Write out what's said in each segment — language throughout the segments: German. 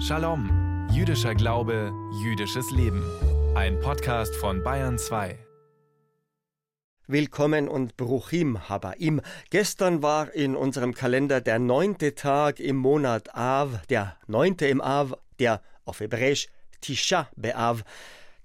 Shalom, jüdischer Glaube, jüdisches Leben. Ein Podcast von Bayern 2. Willkommen und Bruchim Habaim. Gestern war in unserem Kalender der neunte Tag im Monat Av, der neunte im Av, der auf Hebräisch Tisha Be'av.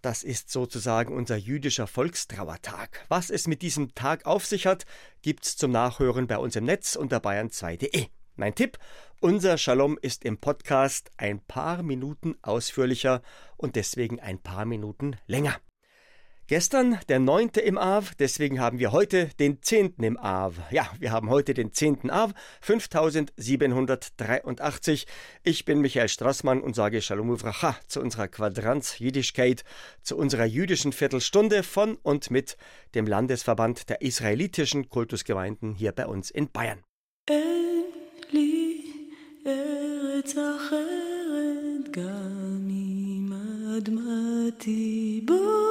Das ist sozusagen unser jüdischer Volkstrauertag. Was es mit diesem Tag auf sich hat, gibt's zum Nachhören bei uns im Netz unter bayern2.de. Mein Tipp, unser Shalom ist im Podcast ein paar Minuten ausführlicher und deswegen ein paar Minuten länger. Gestern der neunte im Av, deswegen haben wir heute den zehnten im Av. Ja, wir haben heute den zehnten Av, 5783. Ich bin Michael Strassmann und sage Shalom Uvracha zu unserer Quadranz Jüdischkeit, zu unserer jüdischen Viertelstunde von und mit dem Landesverband der israelitischen Kultusgemeinden hier bei uns in Bayern. ארץ אחרת גם אם אדמתי בוערת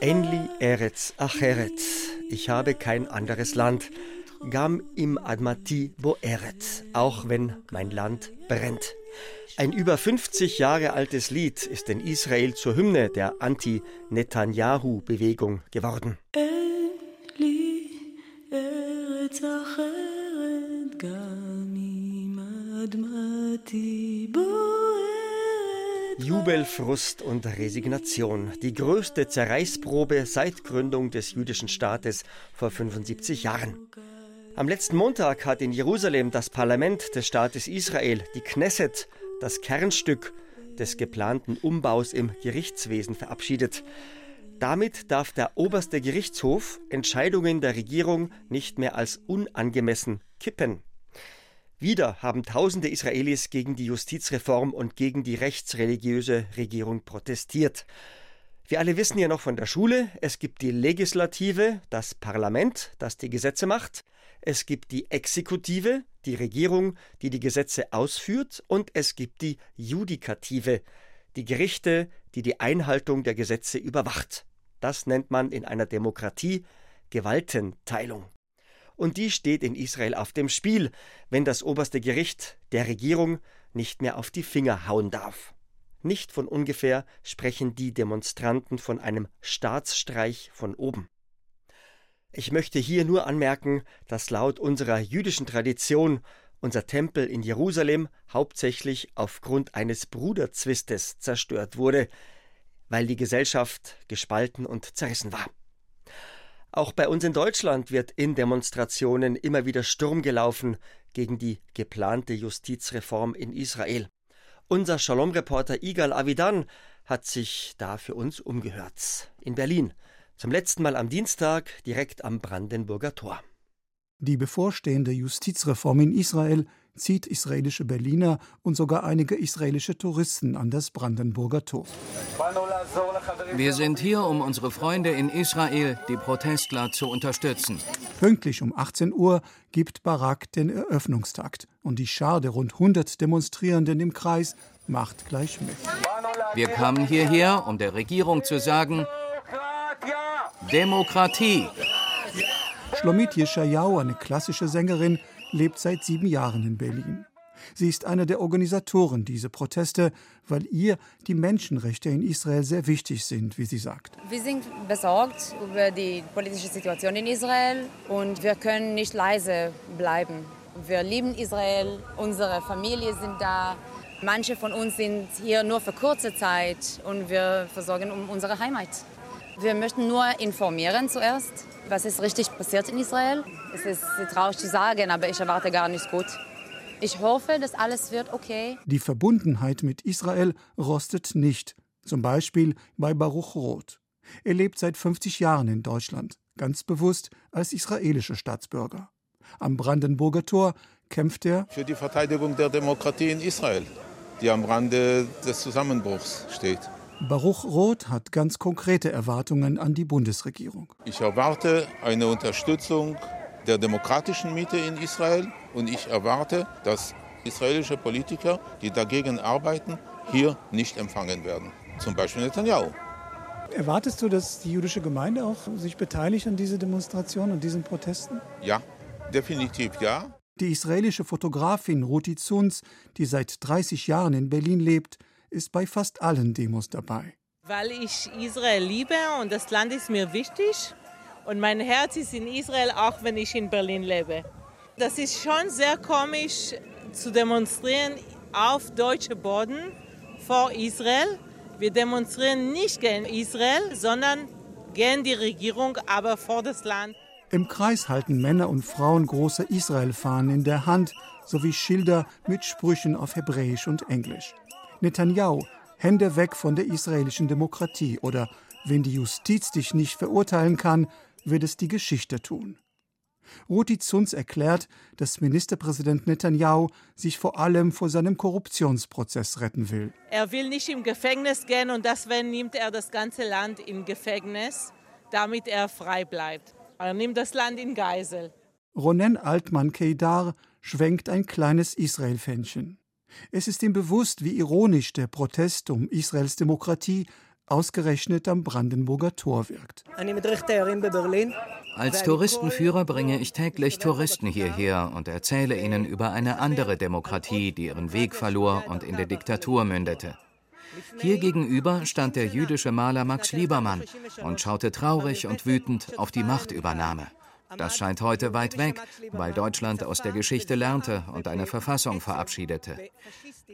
Enli Eretz Acheret. Ich habe kein anderes Land. Gam im Admati Boeret. Auch wenn mein Land brennt. Ein über 50 Jahre altes Lied ist in Israel zur Hymne der Anti-Netanyahu-Bewegung geworden. Enli Jubel, Frust und Resignation. Die größte Zerreißprobe seit Gründung des jüdischen Staates vor 75 Jahren. Am letzten Montag hat in Jerusalem das Parlament des Staates Israel, die Knesset, das Kernstück des geplanten Umbaus im Gerichtswesen verabschiedet. Damit darf der oberste Gerichtshof Entscheidungen der Regierung nicht mehr als unangemessen kippen. Wieder haben tausende Israelis gegen die Justizreform und gegen die rechtsreligiöse Regierung protestiert. Wir alle wissen ja noch von der Schule, es gibt die Legislative, das Parlament, das die Gesetze macht, es gibt die Exekutive, die Regierung, die die Gesetze ausführt, und es gibt die Judikative, die Gerichte, die die Einhaltung der Gesetze überwacht. Das nennt man in einer Demokratie Gewaltenteilung und die steht in Israel auf dem Spiel, wenn das oberste Gericht der Regierung nicht mehr auf die Finger hauen darf. Nicht von ungefähr sprechen die Demonstranten von einem Staatsstreich von oben. Ich möchte hier nur anmerken, dass laut unserer jüdischen Tradition unser Tempel in Jerusalem hauptsächlich aufgrund eines Bruderzwistes zerstört wurde, weil die Gesellschaft gespalten und zerrissen war. Auch bei uns in Deutschland wird in Demonstrationen immer wieder Sturm gelaufen gegen die geplante Justizreform in Israel. Unser Shalom-Reporter Igal Avidan hat sich da für uns umgehört. In Berlin. Zum letzten Mal am Dienstag direkt am Brandenburger Tor. Die bevorstehende Justizreform in Israel zieht israelische Berliner und sogar einige israelische Touristen an das Brandenburger Tor. Wir sind hier, um unsere Freunde in Israel, die Protestler, zu unterstützen. Pünktlich um 18 Uhr gibt Barak den Eröffnungstakt und die Schar der rund 100 Demonstrierenden im Kreis macht gleich mit. Wir kamen hierher, um der Regierung zu sagen, Demokratie. Shlomit Yeshayahu, eine klassische Sängerin, lebt seit sieben Jahren in Berlin. Sie ist eine der Organisatoren dieser Proteste, weil ihr die Menschenrechte in Israel sehr wichtig sind, wie sie sagt. Wir sind besorgt über die politische Situation in Israel und wir können nicht leise bleiben. Wir lieben Israel, unsere Familie sind da. Manche von uns sind hier nur für kurze Zeit und wir versorgen um unsere Heimat. Wir möchten nur informieren zuerst, was ist richtig passiert in Israel. Es ist traurig zu sagen, aber ich erwarte gar nichts gut. Ich hoffe, dass alles wird okay. Die Verbundenheit mit Israel rostet nicht. Zum Beispiel bei Baruch Roth. Er lebt seit 50 Jahren in Deutschland, ganz bewusst als israelischer Staatsbürger. Am Brandenburger Tor kämpft er für die Verteidigung der Demokratie in Israel, die am Rande des Zusammenbruchs steht. Baruch Roth hat ganz konkrete Erwartungen an die Bundesregierung. Ich erwarte eine Unterstützung der demokratischen Mitte in Israel und ich erwarte, dass israelische Politiker, die dagegen arbeiten, hier nicht empfangen werden. Zum Beispiel Netanyahu. Erwartest du, dass die jüdische Gemeinde auch sich beteiligt an diese Demonstrationen und diesen Protesten? Ja, definitiv ja. Die israelische Fotografin Ruti Zunz, die seit 30 Jahren in Berlin lebt, ist bei fast allen Demos dabei. Weil ich Israel liebe und das Land ist mir wichtig und mein Herz ist in Israel, auch wenn ich in Berlin lebe. Das ist schon sehr komisch zu demonstrieren auf deutschem Boden vor Israel. Wir demonstrieren nicht gegen Israel, sondern gegen die Regierung, aber vor das Land. Im Kreis halten Männer und Frauen große Israel-Fahnen in der Hand sowie Schilder mit Sprüchen auf Hebräisch und Englisch. Netanyahu, Hände weg von der israelischen Demokratie oder wenn die Justiz dich nicht verurteilen kann, wird es die Geschichte tun. Ruti Zunz erklärt, dass Ministerpräsident Netanyahu sich vor allem vor seinem Korruptionsprozess retten will. Er will nicht im Gefängnis gehen und deswegen nimmt er das ganze Land im Gefängnis, damit er frei bleibt. Er nimmt das Land in Geisel. Ronen Altmann-Keidar schwenkt ein kleines Israel-Fähnchen. Es ist ihm bewusst, wie ironisch der Protest um Israels Demokratie ausgerechnet am Brandenburger Tor wirkt. Als Touristenführer bringe ich täglich Touristen hierher und erzähle ihnen über eine andere Demokratie, die ihren Weg verlor und in der Diktatur mündete. Hier gegenüber stand der jüdische Maler Max Liebermann und schaute traurig und wütend auf die Machtübernahme. Das scheint heute weit weg, weil Deutschland aus der Geschichte lernte und eine Verfassung verabschiedete.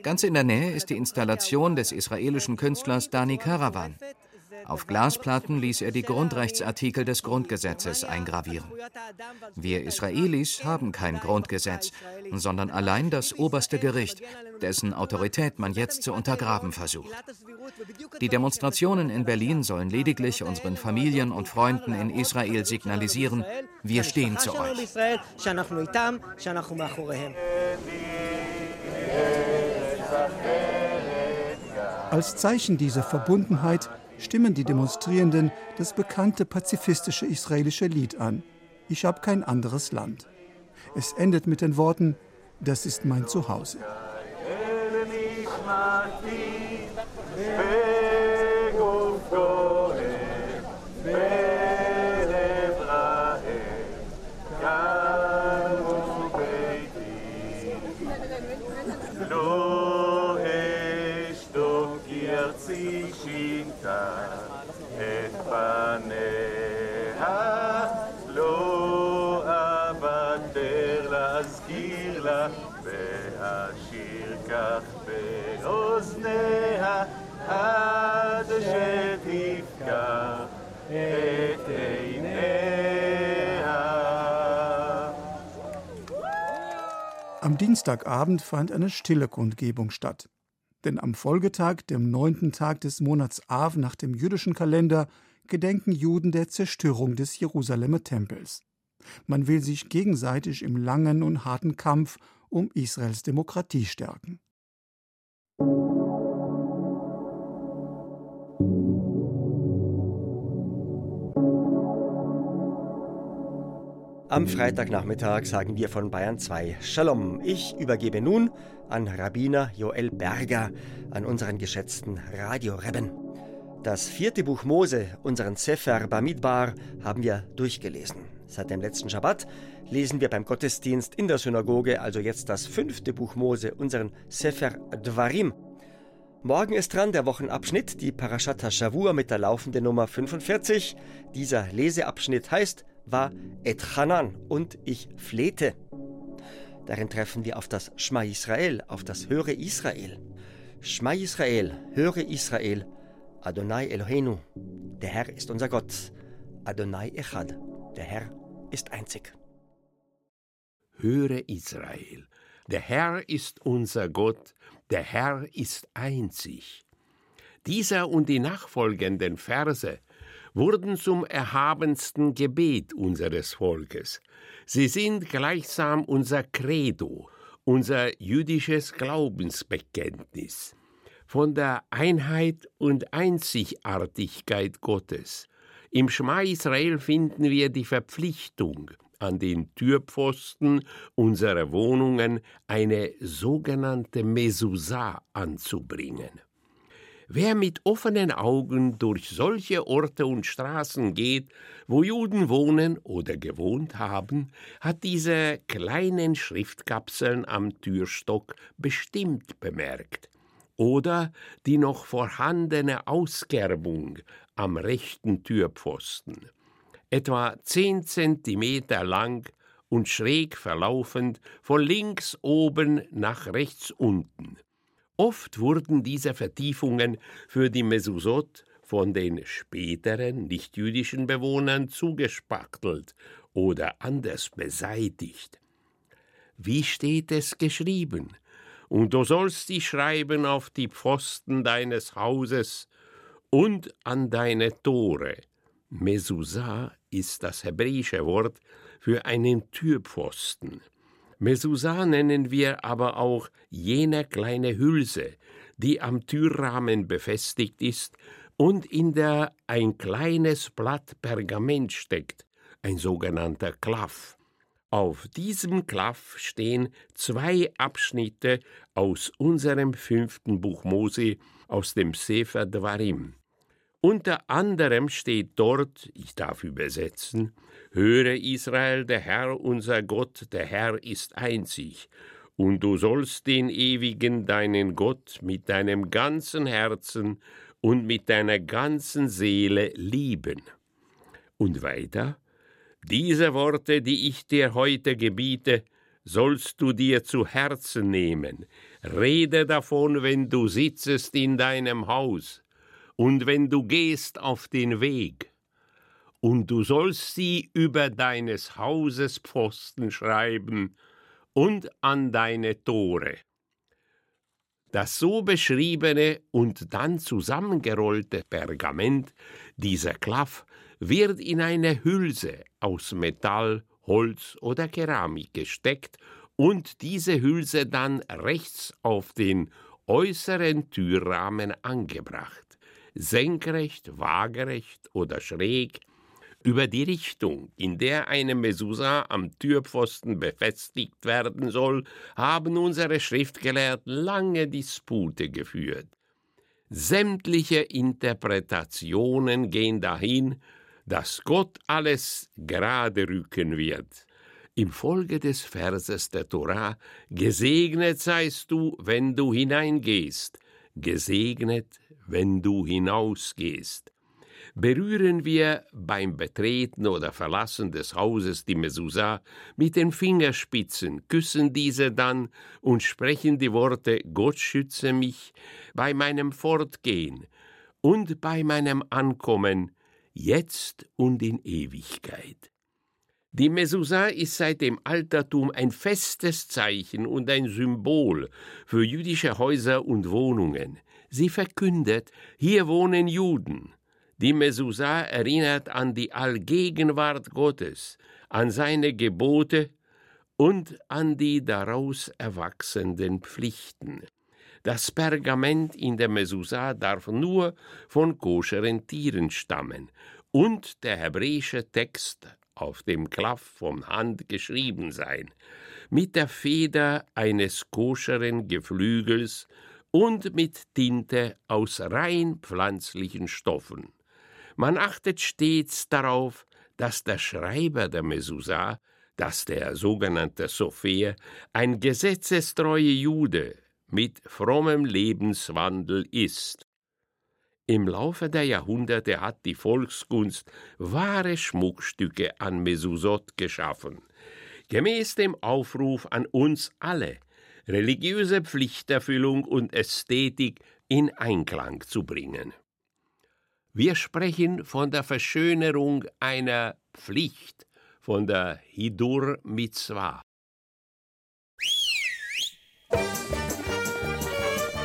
Ganz in der Nähe ist die Installation des israelischen Künstlers Dani Karawan. Auf Glasplatten ließ er die Grundrechtsartikel des Grundgesetzes eingravieren. Wir Israelis haben kein Grundgesetz, sondern allein das oberste Gericht, dessen Autorität man jetzt zu untergraben versucht. Die Demonstrationen in Berlin sollen lediglich unseren Familien und Freunden in Israel signalisieren, wir stehen zu euch. Als Zeichen dieser Verbundenheit stimmen die Demonstrierenden das bekannte pazifistische israelische Lied an. Ich habe kein anderes Land. Es endet mit den Worten, das ist mein Zuhause. Am Dienstagabend fand eine stille Kundgebung statt. Denn am Folgetag, dem neunten Tag des Monats Av nach dem jüdischen Kalender, gedenken Juden der Zerstörung des Jerusalemer Tempels. Man will sich gegenseitig im langen und harten Kampf um Israels Demokratie stärken. Am Freitagnachmittag sagen wir von Bayern 2 Shalom. Ich übergebe nun an Rabbiner Joel Berger, an unseren geschätzten Radiorebben. Das vierte Buch Mose, unseren Sefer Bamidbar, haben wir durchgelesen. Seit dem letzten Schabbat lesen wir beim Gottesdienst in der Synagoge also jetzt das fünfte Buch Mose, unseren Sefer Dvarim. Morgen ist dran der Wochenabschnitt, die Parashat Shavua mit der laufenden Nummer 45. Dieser Leseabschnitt heißt war Et Hanan und ich flehte. Darin treffen wir auf das Schma Israel, auf das Höre Israel. Schma Israel, höre Israel, Adonai Eloheinu, der Herr ist unser Gott. Adonai Echad, der Herr ist einzig. Höre Israel, der Herr ist unser Gott, der Herr ist einzig. Dieser und die nachfolgenden Verse wurden zum erhabensten Gebet unseres Volkes. Sie sind gleichsam unser Credo, unser jüdisches Glaubensbekenntnis. Von der Einheit und Einzigartigkeit Gottes. Im Schma Israel finden wir die Verpflichtung, an den Türpfosten unserer Wohnungen eine sogenannte Mezuzah anzubringen. Wer mit offenen Augen durch solche Orte und Straßen geht, wo Juden wohnen oder gewohnt haben, hat diese kleinen Schriftkapseln am Türstock bestimmt bemerkt. Oder die noch vorhandene Auskerbung am rechten Türpfosten. Etwa zehn Zentimeter lang und schräg verlaufend von links oben nach rechts unten. Oft wurden diese Vertiefungen für die Mesusot von den späteren nichtjüdischen Bewohnern zugespachtelt oder anders beseitigt. Wie steht es geschrieben? Und du sollst sie schreiben auf die Pfosten deines Hauses und an deine Tore. Mesusa ist das hebräische Wort für einen Türpfosten. Mesusa nennen wir aber auch jene kleine Hülse, die am Türrahmen befestigt ist und in der ein kleines Blatt Pergament steckt, ein sogenannter Klaff. Auf diesem Klaff stehen zwei Abschnitte aus unserem fünften Buch Mose aus dem Sefer Dvarim. Unter anderem steht dort, ich darf übersetzen, Höre Israel, der Herr unser Gott, der Herr ist einzig, und du sollst den ewigen deinen Gott mit deinem ganzen Herzen und mit deiner ganzen Seele lieben. Und weiter, diese Worte, die ich dir heute gebiete, sollst du dir zu Herzen nehmen, rede davon, wenn du sitzest in deinem Haus, und wenn du gehst auf den Weg, und du sollst sie über deines Hauses Pfosten schreiben und an deine Tore. Das so beschriebene und dann zusammengerollte Pergament, dieser Klaff, wird in eine Hülse aus Metall, Holz oder Keramik gesteckt und diese Hülse dann rechts auf den äußeren Türrahmen angebracht. Senkrecht, waagerecht oder schräg, über die Richtung, in der eine Mesusa am Türpfosten befestigt werden soll, haben unsere Schriftgelehrten lange Dispute geführt. Sämtliche Interpretationen gehen dahin, dass Gott alles gerade rücken wird. Im Folge des Verses der Torah, gesegnet seist du, wenn du hineingehst, gesegnet, wenn du hinausgehst berühren wir beim Betreten oder Verlassen des Hauses die Mesusa mit den Fingerspitzen, küssen diese dann und sprechen die Worte Gott schütze mich bei meinem Fortgehen und bei meinem Ankommen, jetzt und in Ewigkeit. Die Mesusa ist seit dem Altertum ein festes Zeichen und ein Symbol für jüdische Häuser und Wohnungen. Sie verkündet, hier wohnen Juden. Die Mesusa erinnert an die Allgegenwart Gottes, an seine Gebote und an die daraus erwachsenden Pflichten. Das Pergament in der Mesusa darf nur von koscheren Tieren stammen und der hebräische Text auf dem Klaff von Hand geschrieben sein, mit der Feder eines koscheren Geflügels und mit Tinte aus rein pflanzlichen Stoffen. Man achtet stets darauf, dass der Schreiber der Mesusa, dass der sogenannte Sophia, ein gesetzestreuer Jude mit frommem Lebenswandel ist. Im Laufe der Jahrhunderte hat die Volkskunst wahre Schmuckstücke an Mesusot geschaffen, gemäß dem Aufruf an uns alle, religiöse Pflichterfüllung und Ästhetik in Einklang zu bringen. Wir sprechen von der Verschönerung einer Pflicht, von der Hidur Mitzvah.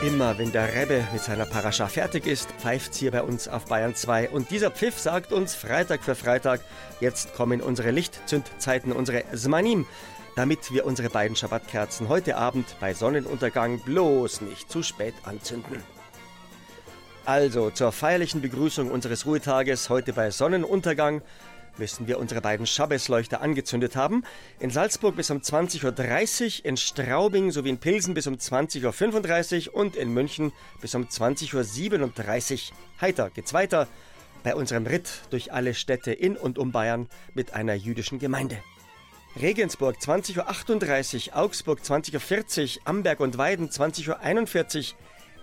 Immer wenn der Rebbe mit seiner Parascha fertig ist, pfeift's hier bei uns auf Bayern 2. Und dieser Pfiff sagt uns Freitag für Freitag, jetzt kommen unsere Lichtzündzeiten, unsere Zmanim, damit wir unsere beiden Schabbatkerzen heute Abend bei Sonnenuntergang bloß nicht zu spät anzünden. Also zur feierlichen Begrüßung unseres Ruhetages heute bei Sonnenuntergang müssen wir unsere beiden Schabbesleuchter angezündet haben. In Salzburg bis um 20.30 Uhr, in Straubing sowie in Pilsen bis um 20.35 Uhr und in München bis um 20.37 Uhr. Heiter geht's weiter bei unserem Ritt durch alle Städte in und um Bayern mit einer jüdischen Gemeinde. Regensburg 20.38 Uhr, Augsburg 20.40 Uhr, Amberg und Weiden 20.41 Uhr,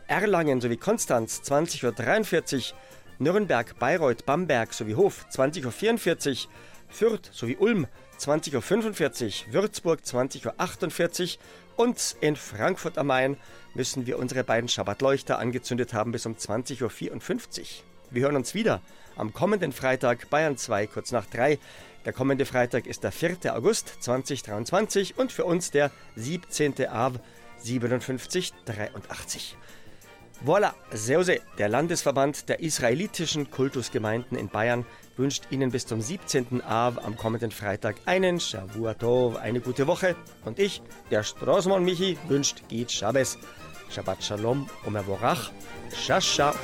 Erlangen sowie Konstanz 20.43 Uhr, Nürnberg, Bayreuth, Bamberg sowie Hof 20.44 Uhr, Fürth sowie Ulm 20.45 Uhr, Würzburg 20.48 Uhr und in Frankfurt am Main müssen wir unsere beiden Schabbatleuchter angezündet haben bis um 20.54 Uhr. Wir hören uns wieder am kommenden Freitag Bayern 2 kurz nach 3. Der kommende Freitag ist der 4. August 2023 und für uns der 17. Av 5783. Voilà, Seuse, der Landesverband der israelitischen Kultusgemeinden in Bayern, wünscht Ihnen bis zum 17. Av am kommenden Freitag einen Shavuatov, eine gute Woche. Und ich, der Straßmann Michi, wünscht Git Shabbos, Shabbat Shalom, Omer Vorach, Shasha.